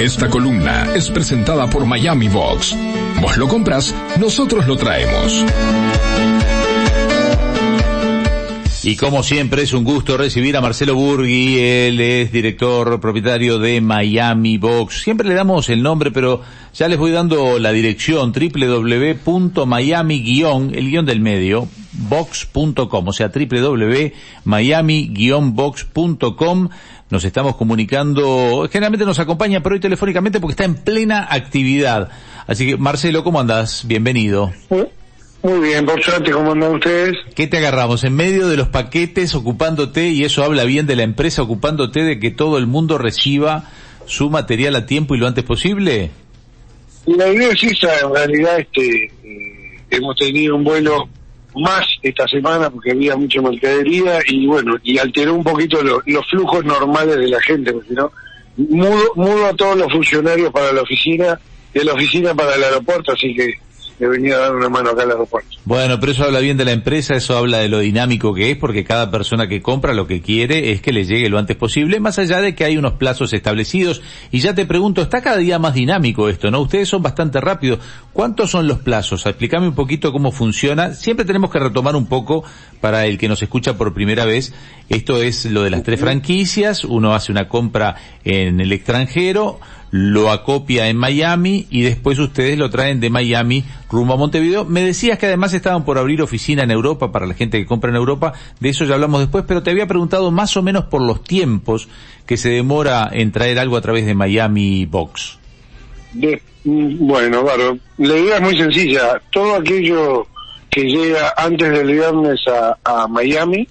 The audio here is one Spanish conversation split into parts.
Esta columna es presentada por Miami Box. Vos lo compras, nosotros lo traemos. Y como siempre es un gusto recibir a Marcelo Burgui, él es director propietario de Miami Box. Siempre le damos el nombre, pero ya les voy dando la dirección www.miami- el guion del medio, box.com, o sea www.miami-box.com. Nos estamos comunicando, generalmente nos acompaña, pero hoy telefónicamente porque está en plena actividad. Así que Marcelo, ¿cómo andás? Bienvenido. Muy bien, por suerte, ¿cómo andan ustedes? ¿Qué te agarramos? En medio de los paquetes ocupándote, y eso habla bien de la empresa ocupándote de que todo el mundo reciba su material a tiempo y lo antes posible. La idea es esa, en realidad este, eh, hemos tenido un vuelo más esta semana porque había mucha mercadería y bueno, y alteró un poquito lo- los flujos normales de la gente, porque no, mudo, mudo a todos los funcionarios para la oficina, de la oficina para el aeropuerto, así que le venía a dar una mano. Bueno, pero eso habla bien de la empresa, eso habla de lo dinámico que es, porque cada persona que compra lo que quiere es que le llegue lo antes posible, más allá de que hay unos plazos establecidos. Y ya te pregunto, está cada día más dinámico esto, ¿no? Ustedes son bastante rápidos. ¿Cuántos son los plazos? Explícame un poquito cómo funciona. Siempre tenemos que retomar un poco para el que nos escucha por primera vez. Esto es lo de las tres franquicias. Uno hace una compra en el extranjero, lo acopia en Miami y después ustedes lo traen de Miami rumbo a Montevideo. Me decías que además estaban por abrir oficina en Europa para la gente que compra en Europa, de eso ya hablamos después, pero te había preguntado más o menos por los tiempos que se demora en traer algo a través de Miami Box. Mm, bueno, claro, la idea es muy sencilla. Todo aquello que llega antes del viernes a Miami,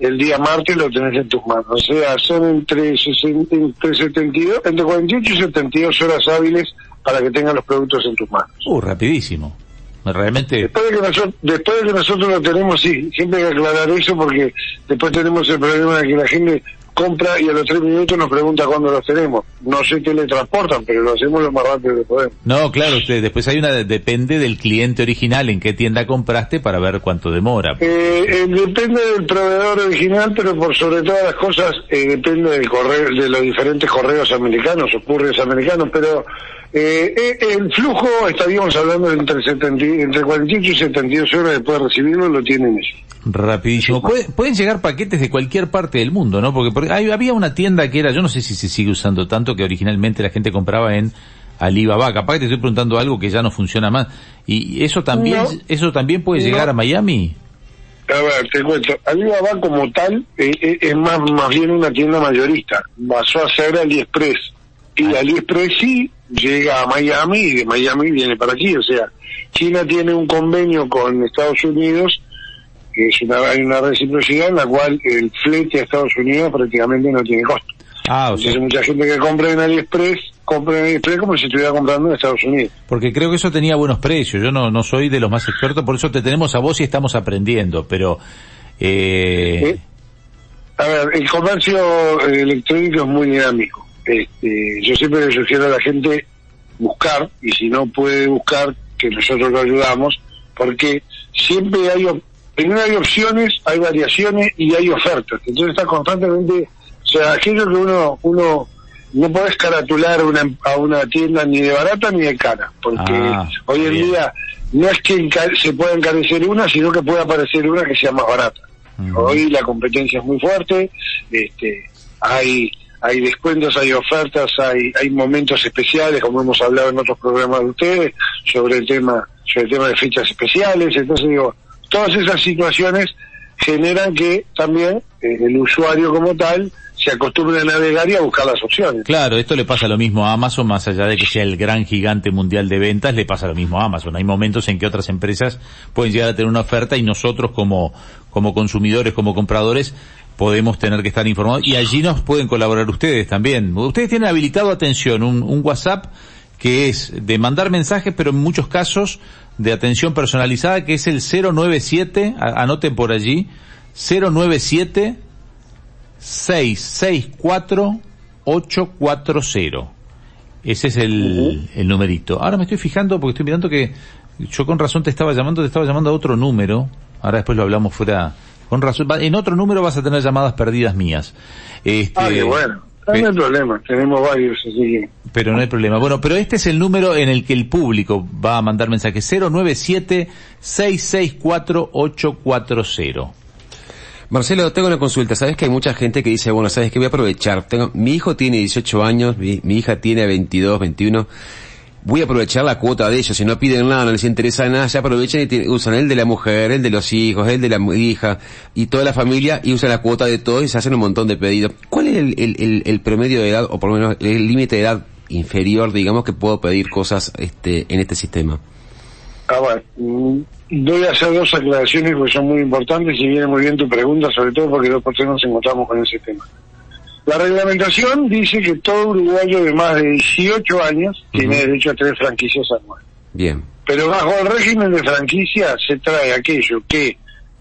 el día martes lo tenés en tus manos. O sea, son entre, 60 entre 72, entre 48 y 72 horas hábiles para que tengan los productos en tus manos. Uh, rapidísimo. Realmente, Después de, que nosotros, después de que nosotros lo tenemos, sí, siempre hay que aclarar eso porque después tenemos el problema de que la gente compra y a los tres minutos nos pregunta cuándo los tenemos. No sé qué le transportan, pero lo hacemos lo más rápido que podemos. no, claro, usted, después hay una, depende del cliente original en qué tienda compraste para ver cuánto demora. Eh, eh, depende del proveedor original, pero por sobre todas las cosas eh, depende del correo, de los diferentes correos americanos o couriers americanos, pero eh, eh, el flujo, estaríamos hablando de entre, 70 y- entre 48 y 72 horas después de recibirlo, lo tienen ellos. Rapidísimo. Puede- pueden llegar paquetes de cualquier parte del mundo, ¿no? Porque, porque hay- había una tienda que era, yo no sé si se sigue usando tanto, que originalmente la gente compraba en Alibaba. Capaz que te estoy preguntando algo que ya no funciona más. Y eso también, No. eso también puede No. llegar a Miami. A ver, te cuento, Alibaba como tal eh, eh, es más, más bien una tienda mayorista, pasó a ser AliExpress. Y AliExpress sí llega a Miami y de Miami viene para aquí, o sea, China tiene un convenio con Estados Unidos, que es una, hay una reciprocidad en la cual el flete a Estados Unidos prácticamente no tiene costo. Ah, o sea, Entonces mucha gente que compra en AliExpress, compra en AliExpress como si estuviera comprando en Estados Unidos. porque creo que eso tenía buenos precios. Yo no, no soy de los más expertos, por eso te tenemos a vos y estamos aprendiendo, pero, eh, ¿Eh? A ver, el comercio eh, electrónico es muy dinámico. Este, yo siempre le sugiero a la gente buscar, y si no puede buscar, que nosotros lo ayudamos, porque siempre hay, primero hay opciones, hay variaciones y hay ofertas. Entonces está constantemente, o sea, aquello que uno, uno no podés caratular una, a una tienda ni de barata ni de cara, porque Ah, hoy en bien. día no es que se pueda encarecer una, sino que puede aparecer una que sea más barata. Ujú. Hoy la competencia es muy fuerte, este, hay hay descuentos, hay ofertas, hay hay momentos especiales, como hemos hablado en otros programas de ustedes sobre el tema sobre el tema de fechas especiales. Entonces digo, todas esas situaciones generan que también eh, el usuario como tal se acostumbre a navegar y a buscar las opciones. Claro, esto le pasa lo mismo a Amazon, más allá de que sea el gran gigante mundial de ventas, le pasa lo mismo a Amazon. Hay momentos en que otras empresas pueden llegar a tener una oferta y nosotros como, como consumidores, como compradores, podemos tener que estar informados y allí nos pueden colaborar ustedes también. Ustedes tienen habilitado, atención, un, un WhatsApp que es de mandar mensajes, pero en muchos casos de atención personalizada, que es el 097, a- anoten por allí, 097 664-840. Ese es el, el numerito. Ahora me estoy fijando porque estoy mirando que yo con razón te estaba llamando, te estaba llamando a otro número. Ahora después lo hablamos fuera. Con razón, en otro número vas a tener llamadas perdidas mías. Este, Ah, qué bueno. No, no hay problema, tenemos varios, así que... Pero no hay problema. Bueno, pero este es el número en el que el público va a mandar mensajes. 097-664-840. Marcelo, tengo una consulta. Sabes que hay mucha gente que dice, bueno, sabes que voy a aprovechar. Tengo, mi hijo tiene 18 años, mi, mi hija tiene 22, 21 voy a aprovechar la cuota de ellos, si no piden nada, no les interesa nada, ya aprovechan y usan el de la mujer, el de los hijos, el de la hija y toda la familia y usan la cuota de todos y se hacen un montón de pedidos. ¿Cuál es el, promedio de edad o por lo menos el límite de edad inferior, digamos, que puedo pedir cosas este, en este sistema? Ah, bueno, mm, voy a hacer dos aclaraciones que son muy importantes y viene muy bien tu pregunta, sobre todo porque dos personas nos encontramos con ese tema. La reglamentación dice que todo uruguayo de más de 18 años tiene derecho a tener franquicias anuales. Bien. Pero bajo el régimen de franquicia se trae aquello que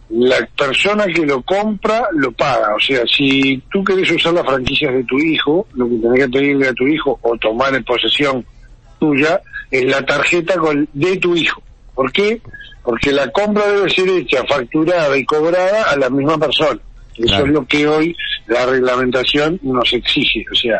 la persona que lo compra lo paga. O sea, si tú querés usar las franquicias de tu hijo, lo que tenés que pedirle a tu hijo o tomar en posesión tuya es la tarjeta de tu hijo. ¿Por qué? Porque la compra debe ser hecha, facturada y cobrada a la misma persona. Eso es lo que hoy la reglamentación nos exige. O sea,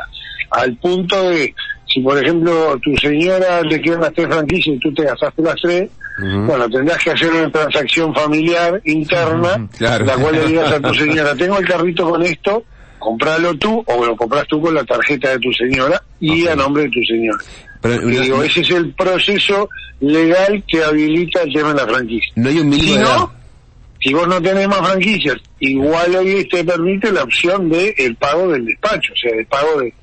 al punto de, si por ejemplo tu señora le quedan las tres franquicias y tú te gastaste las tres, bueno, tendrás que hacer una transacción familiar interna, la cual le digas a tu señora, tengo el carrito con esto, compralo tú o lo compras tú con la tarjeta de tu señora y a nombre de tu señora. Pero, digo, ese es el proceso legal que habilita el tema de la franquicia. No hay un mínimo si vos no tenés más franquicias, igual hoy te permite la opción de el pago del despacho, o sea, el pago de,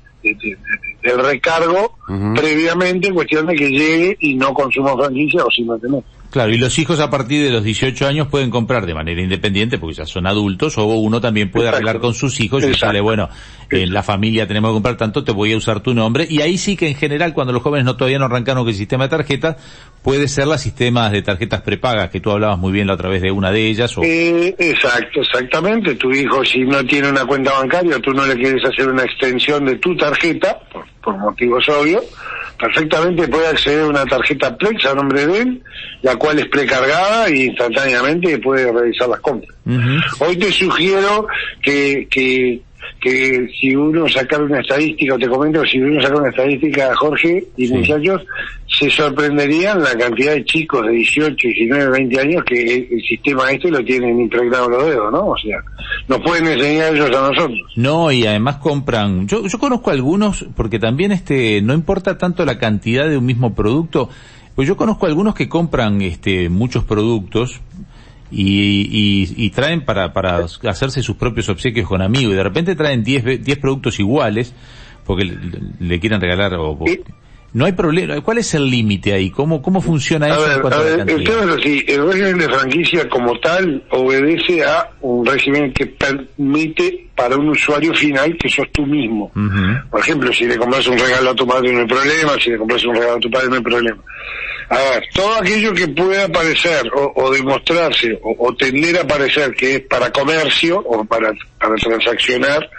del recargo previamente en cuestión de que llegue y no consuma franquicia o si no tenés. Claro, y los hijos a partir de los 18 años pueden comprar de manera independiente porque ya son adultos o uno también puede arreglar con sus hijos y sale, bueno, en la familia tenemos que comprar tanto, te voy a usar tu nombre. Y ahí sí que en general cuando los jóvenes no todavía no arrancaron con el sistema de tarjetas, puede ser las sistemas de tarjetas prepagas que tú hablabas muy bien la otra vez de una de ellas. O... Eh, exacto, exactamente. Tu hijo si no tiene una cuenta bancaria, tú no le quieres hacer una extensión de tu tarjeta, por, por motivos obvios, perfectamente puede acceder a una tarjeta Plex a nombre de él, la cual es precargada y instantáneamente puede realizar las compras. Hoy te sugiero que, que, que si uno saca una estadística, te comento, si uno saca una estadística, Jorge y muchachos, se sorprenderían la cantidad de chicos de 18, 19, 20 años que el, sistema este lo tienen impregnado los dedos, ¿no? O sea, nos pueden enseñar ellos a nosotros. No, y además compran, yo, yo conozco algunos, porque también este, no importa tanto la cantidad de un mismo producto, pues yo conozco algunos que compran este, muchos productos, y, y, traen para, para hacerse sus propios obsequios con amigos y de repente traen 10 diez productos iguales porque le, quieren regalar o, no hay problema. ¿Cuál es el límite ahí? ¿Cómo, cómo funciona eso? el tema es así. El régimen de franquicia como tal obedece a un régimen que permite para un usuario final que sos tú mismo. Por ejemplo, si le compras un regalo a tu madre no hay problema, si le compras un regalo a tu padre no hay problema. A ver, todo aquello que pueda parecer o, demostrarse o, tender a parecer que es para comercio o para, para transaccionar,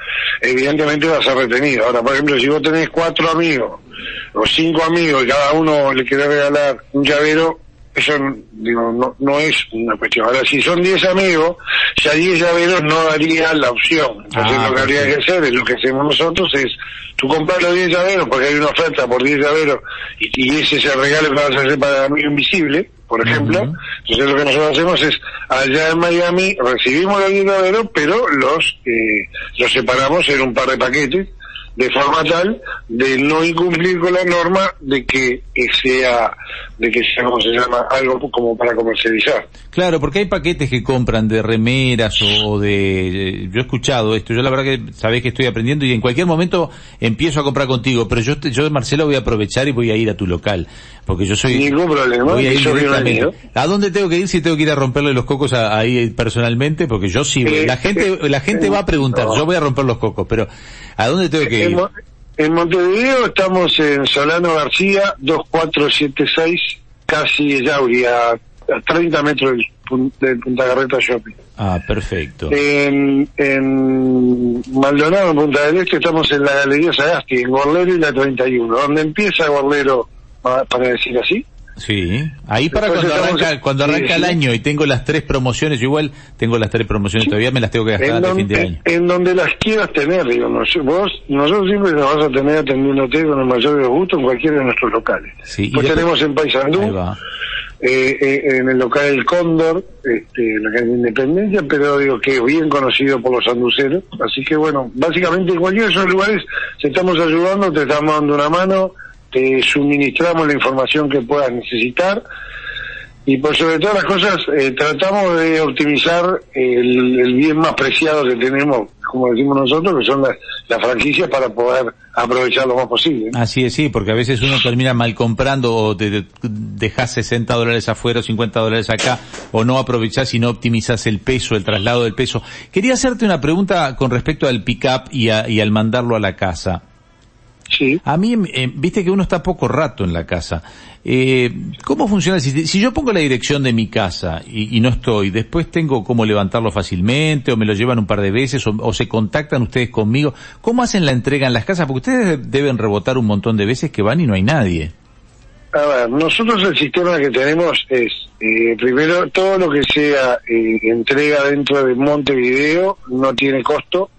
evidentemente va a ser retenido. Ahora, por ejemplo, si vos tenés cuatro amigos o cinco amigos y cada uno le quiere regalar un llavero, eso digo, no, no es una cuestión. Ahora, si son 10 amigos, si hay 10 llaveros no daría la opción. Entonces ah, lo que habría que hacer es lo que hacemos nosotros es, tú compras los 10 llaveros porque hay una oferta por 10 llaveros y, ese es el regalo que vas a hacer para amigo invisible, por ejemplo. Entonces lo que nosotros hacemos es, allá en Miami recibimos los 10 llaveros, pero los, eh, los separamos en un par de paquetes de forma tal de no incumplir con la norma de que sea, de que sea, como se llama, algo como para comercializar. Claro, porque hay paquetes que compran de remeras o de, yo he escuchado esto, yo la verdad que sabés que estoy aprendiendo y en cualquier momento empiezo a comprar contigo, pero yo, yo Marcelo voy a aprovechar y voy a ir a tu local, porque yo soy... Ningún problema, voy a ir ¿A dónde tengo que ir si tengo que ir a romperle los cocos ahí personalmente? Porque yo sí, la eh, gente, la gente va a preguntar, yo voy a romper los cocos, pero ¿a dónde tengo que ir? En, Montevideo estamos en Solano García, 2476, casi Yauri, a, 30 metros del, Punta Garreta Shopping. Ah, perfecto. En, en Maldonado, en Punta del Este, estamos en la Galería Sagasti, en Gorlero y la 31, donde empieza Gorlero, para decir así, Sí, ahí para Después cuando arranca, cuando arranca sí, el sí. año y tengo las tres promociones, yo igual tengo las tres promociones, todavía me las tengo que gastar en, de fin de año. en donde las quieras tener, digo, nos- vos, nosotros siempre nos vas a tener atendiéndote con el mayor de los gustos en cualquiera de nuestros locales. Sí, pues tenemos en Paysandú, eh, eh, en el local El Cóndor, este, en la calle Independencia, pero digo que es bien conocido por los sanduceros. Así que bueno, básicamente en cualquiera de esos lugares te estamos ayudando, te estamos dando una mano, te suministramos la información que puedas necesitar. Y por sobre todas las cosas, eh, tratamos de optimizar el, bien más preciado que tenemos, como decimos nosotros, que son las, las franquicias para poder aprovechar lo más posible. Así es, sí, porque a veces uno termina mal comprando o te, te dejas 60 dólares afuera o 50 dólares acá o no aprovechás y no optimizás el peso, el traslado del peso. Quería hacerte una pregunta con respecto al pick-up y, a- y al mandarlo a la casa. Sí. A mí, eh, viste que uno está poco rato en la casa. Eh, ¿Cómo funciona? Si, si yo pongo la dirección de mi casa y, y no estoy, después tengo cómo levantarlo fácilmente o me lo llevan un par de veces o, o se contactan ustedes conmigo. ¿Cómo hacen la entrega en las casas? Porque ustedes deben rebotar un montón de veces que van y no hay nadie. A ver, nosotros el sistema que tenemos es, eh, primero, todo lo que sea eh, entrega dentro de Montevideo no tiene costo.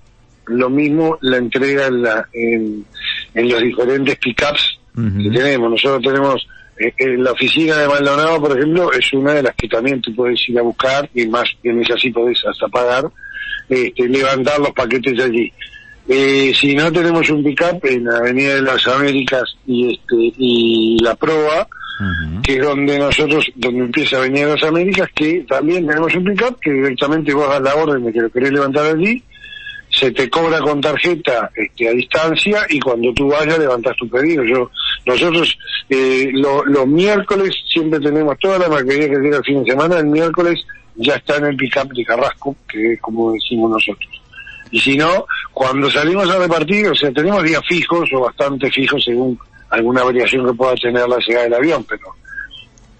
Lo mismo la entrega en, la, en, en los diferentes pickups Ujú. que tenemos. Nosotros tenemos, eh, en la oficina de Maldonado, por ejemplo, es una de las que también tú puedes ir a buscar y más, en esa sí podés hasta pagar, este, levantar los paquetes allí. Eh, si no tenemos un pickup en la Avenida de las Américas y este y la Proa, que es donde nosotros, donde empieza Avenida de las Américas, que también tenemos un pickup que directamente vos das la orden de que lo querés levantar allí, se te cobra con tarjeta este, a distancia y cuando tú vayas levantas tu pedido. Yo, nosotros eh, lo- los miércoles siempre tenemos toda la mercadería que llega el fin de semana, el miércoles ya está en el pickup de Carrasco, que es como decimos nosotros. Y si no, cuando salimos a repartir, o sea, tenemos días fijos o bastante fijos según alguna variación que pueda tener la llegada del avión, pero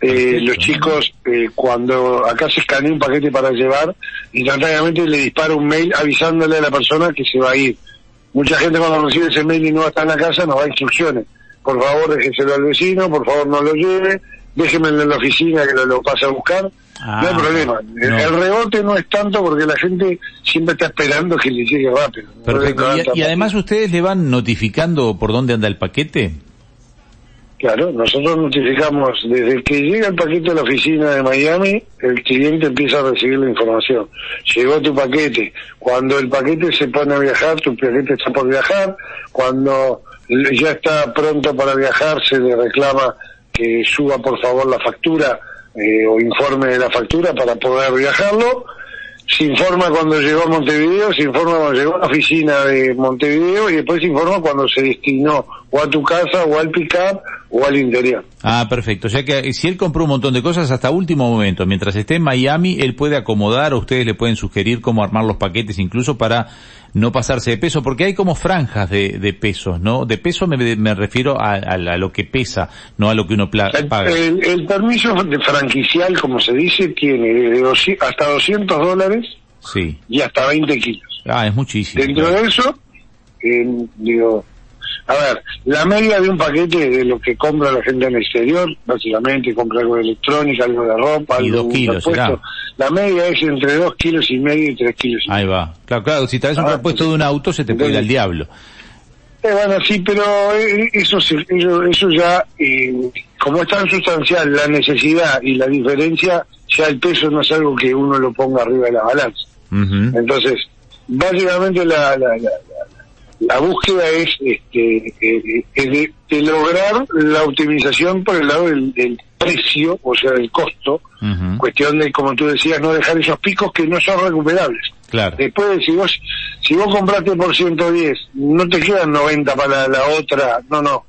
eh, los chicos, eh, cuando acá se escanea un paquete para llevar, instantáneamente le dispara un mail avisándole a la persona que se va a ir. Mucha gente cuando recibe ese mail y no está en la casa nos da instrucciones. Por favor, déjeselo al vecino, por favor no lo lleve, déjenmelo en la oficina que lo, lo pase a buscar. Ah, no hay problema. El, no. el rebote no es tanto porque la gente siempre está esperando que le llegue rápido. Perfecto. No Y, levanta y además ustedes le van notificando por dónde anda el paquete. Claro, nosotros notificamos desde que llega el paquete a la oficina de Miami, el cliente empieza a recibir la información. Llegó tu paquete. Cuando el paquete se pone a viajar, tu paquete está por viajar. Cuando ya está pronto para viajar, se le reclama que suba por favor la factura eh, o informe de la factura para poder viajarlo. Se informa cuando llegó a Montevideo, se informa cuando llegó a la oficina de Montevideo y después se informa cuando se destinó o a tu casa o al pick-up o al interior. Ah, perfecto. O sea que eh, si él compró un montón de cosas hasta último momento, mientras esté en Miami, él puede acomodar o ustedes le pueden sugerir cómo armar los paquetes incluso para no pasarse de peso, porque hay como franjas de, de pesos, ¿no? De peso me, me refiero a, a a lo que pesa, no a lo que uno paga. el- el permiso de franquicial, como se dice, tiene desde doci- hasta 200 dólares Sí. y hasta 20 kilos. Ah, es muchísimo. Dentro de eso, eh, digo, a ver, la media de un paquete de lo que compra la gente en el exterior, básicamente compra algo de electrónica, algo de ropa, Y algo dos de kilos, será. La media es entre 2 kilos y medio y 3 kilos. y Ahí va. Claro, claro, si traes un Ah, repuesto de un auto se te puede ir al diablo. Eh, bueno, sí, pero eh, eso, eso, eso ya, eh, como es tan sustancial la necesidad y la diferencia, ya el peso no es algo que uno lo ponga arriba de la balanza. Entonces, básicamente la, la, la, la- búsqueda es este, eh, de, de lograr la optimización por el lado del, del precio, o sea, del costo, cuestión de, como tú decías, no dejar esos picos que no son recuperables. Claro. Después, si vos, si vos compraste por 110, no te quedan 90 para la otra, no, no.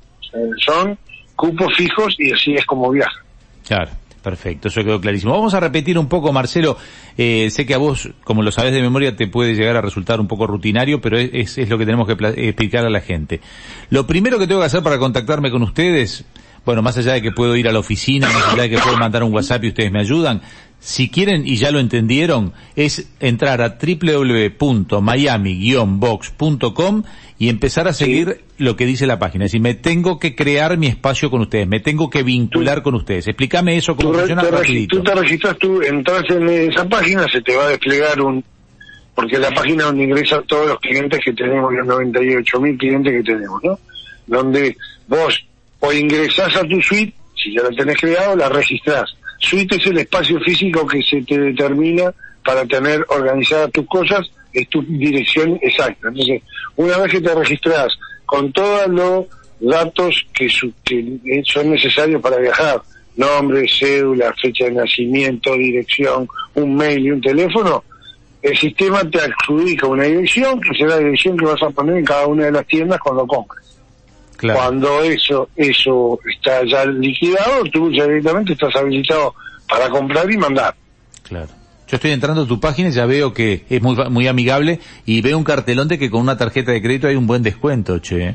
Son cupos fijos y así es como viaja. Claro, perfecto, eso quedó clarísimo. Vamos a repetir un poco, Marcelo. Eh, sé que a vos, como lo sabes de memoria, te puede llegar a resultar un poco rutinario, pero es, es- lo que tenemos que explicar a la gente. Lo primero que tengo que hacer para contactarme con ustedes, bueno, más allá de que puedo ir a la oficina, más allá de que puedo mandar un WhatsApp y ustedes me ayudan, si quieren y ya lo entendieron, es entrar a www.miami-box.com y empezar a seguir lo que dice la página. Es decir, me tengo que crear mi espacio con ustedes, me tengo que vincular con ustedes. Explícame eso cómo Tú, funciona te tú te registras, tú entras en esa página, se te va a desplegar un... Porque es la página donde ingresan todos los clientes que tenemos, los 98 mil clientes que tenemos, ¿no? Donde vos o ingresás a tu suite, si ya la tenés creado, la registrás. Suite es el espacio físico que se te determina para tener organizadas tus cosas, es tu dirección exacta. Entonces, una vez que te registrás con todos los datos que, su- que son necesarios para viajar, nombre, cédula, fecha de nacimiento, dirección, un mail y un teléfono, el sistema te adjudica una dirección que será la dirección que vas a poner en cada una de las tiendas cuando compres. Claro. Cuando eso eso está ya liquidado, tú ya directamente estás habilitado para comprar y mandar. Claro. Yo estoy entrando a tu página y ya veo que es muy, muy amigable y veo un cartelón de que con una tarjeta de crédito hay un buen descuento, che.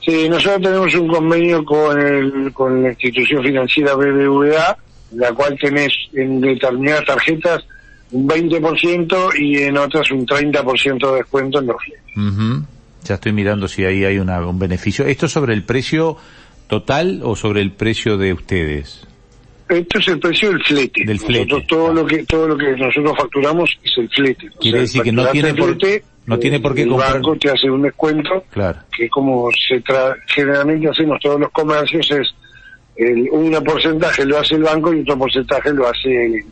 Sí, nosotros tenemos un convenio con, el, con la institución financiera BBVA, la cual tenés en determinadas tarjetas un 20% y en otras un 30% de descuento en los fletes. Ya estoy mirando si ahí hay una, un beneficio. ¿Esto es sobre el precio total o sobre el precio de ustedes? Esto es el precio del flete. Del flete, Nosotros todo claro. lo que todo lo que nosotros facturamos es el flete. O Quiere decir que no tiene por- flete, no tiene por qué el comprar- banco te hace un descuento Claro. que como se tra generalmente hacemos todos los comercios es el, un porcentaje lo hace el banco y otro porcentaje lo hace el,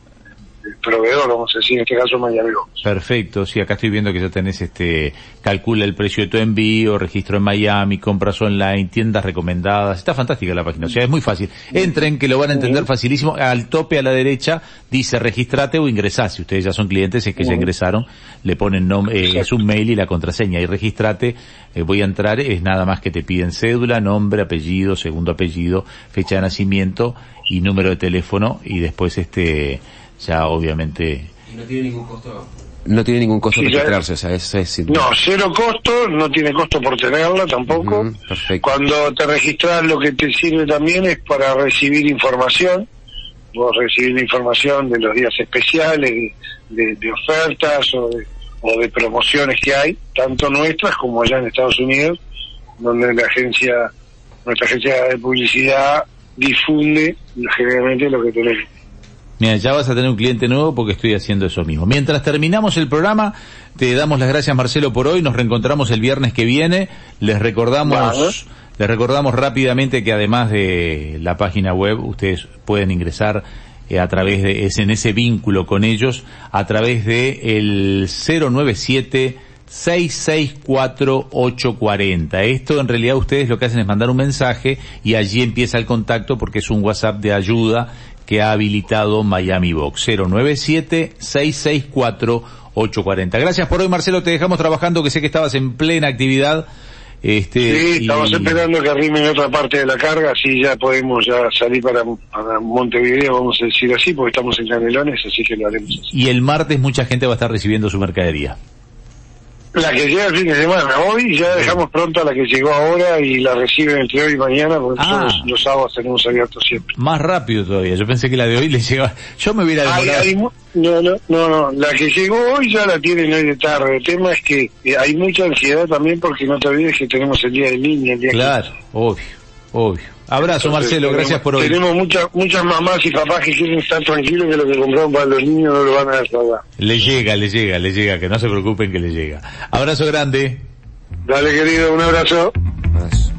el proveedor, vamos a decir, en este caso Miami Box. Perfecto, sí, acá estoy viendo que ya tenés este, calcula el precio de tu envío, registro en Miami, compras online, tiendas recomendadas, está fantástica la página, o sea, es muy fácil. Entren, que lo van a entender facilísimo, al tope a la derecha dice registrate o ingresá, si ustedes ya son clientes, es que ya ingresaron, le ponen nombre, es un mail y la contraseña, y registrate, eh, voy a entrar, es nada más que te piden cédula, nombre, apellido, segundo apellido, fecha de nacimiento y número de teléfono, y después este, ya obviamente no tiene ningún costo. No tiene ningún costo Sí, ya- registrarse, o sea, es, es No, cero costo, no tiene costo por tenerla tampoco. Perfecto. Cuando te registras lo que te sirve también es para recibir información. Vos recibir la información de los días especiales, de, de- de ofertas o de, o de promociones que hay, tanto nuestras como allá en Estados Unidos, donde la agencia, nuestra agencia de publicidad difunde generalmente lo que tenemos. Mira, ya vas a tener un cliente nuevo porque estoy haciendo eso mismo. Mientras terminamos el programa, te damos las gracias Marcelo por hoy, nos reencontramos el viernes que viene, les recordamos, les recordamos rápidamente que además de la página web, ustedes pueden ingresar eh, a través de, es en ese vínculo con ellos, a través de el 097 664-840. Esto en realidad ustedes lo que hacen es mandar un mensaje y allí empieza el contacto porque es un WhatsApp de ayuda que ha habilitado Miami Box 097-664-840. Gracias por hoy Marcelo, te dejamos trabajando que sé que estabas en plena actividad. Este, Sí, y- estamos esperando que arrimen otra parte de la carga, así ya podemos ya salir para, para Montevideo, vamos a decir así, porque estamos en Canelones, así que lo haremos así. Y el martes mucha gente va a estar recibiendo su mercadería. La que llega el fin de semana, hoy ya dejamos pronto a la que llegó ahora y la reciben entre hoy y mañana, porque Ah. nosotros los sábados tenemos abiertos siempre. Más rápido todavía. Yo pensé que la de hoy le llegaba. Yo me hubiera demorado. hay no, no, no, no, la que llegó hoy ya la tienen hoy de tarde. El tema es que eh, hay mucha ansiedad también porque no te olvides que tenemos el día del niño, el día Claro, obvio, obvio. Abrazo Entonces, Marcelo, tenemos- gracias por hoy. Tenemos muchas muchas mamás y papás que quieren estar tranquilos que lo que compraron para los niños no lo van a defraudar. Le llega, le llega, le llega, que no se preocupen que le llega. Abrazo grande. Dale querido, un abrazo. Abrazo.